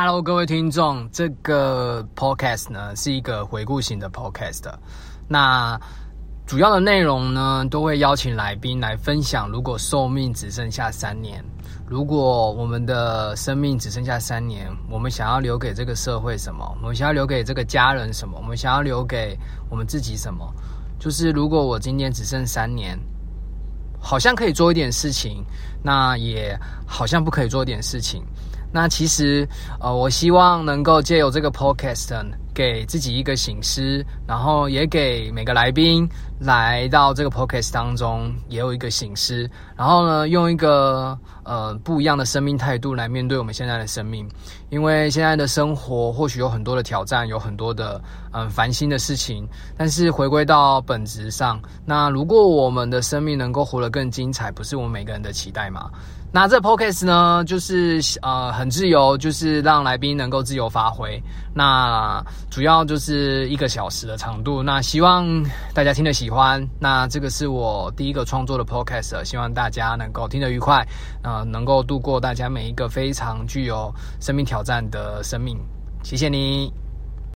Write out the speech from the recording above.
Hello，各位听众，这个 podcast 呢是一个回顾型的 podcast。那主要的内容呢，都会邀请来宾来分享，如果寿命只剩下三年，如果我们的生命只剩下三年，我们想要留给这个社会什么？我们想要留给这个家人什么？我们想要留给我们自己什么？就是如果我今天只剩三年，好像可以做一点事情，那也好像不可以做一点事情。那其实，呃，我希望能够借由这个 podcast 给自己一个醒思，然后也给每个来宾来到这个 podcast 当中也有一个醒思，然后呢，用一个呃不一样的生命态度来面对我们现在的生命，因为现在的生活或许有很多的挑战，有很多的嗯烦心的事情，但是回归到本质上，那如果我们的生命能够活得更精彩，不是我们每个人的期待吗？那这 podcast 呢，就是呃很自由，就是让来宾能够自由发挥。那主要就是一个小时的长度。那希望大家听得喜喜欢。那这个是我第一个创作的 podcast，希望大家能够听得愉快，呃，能够度过大家每一个非常具有生命挑战的生命。谢谢你。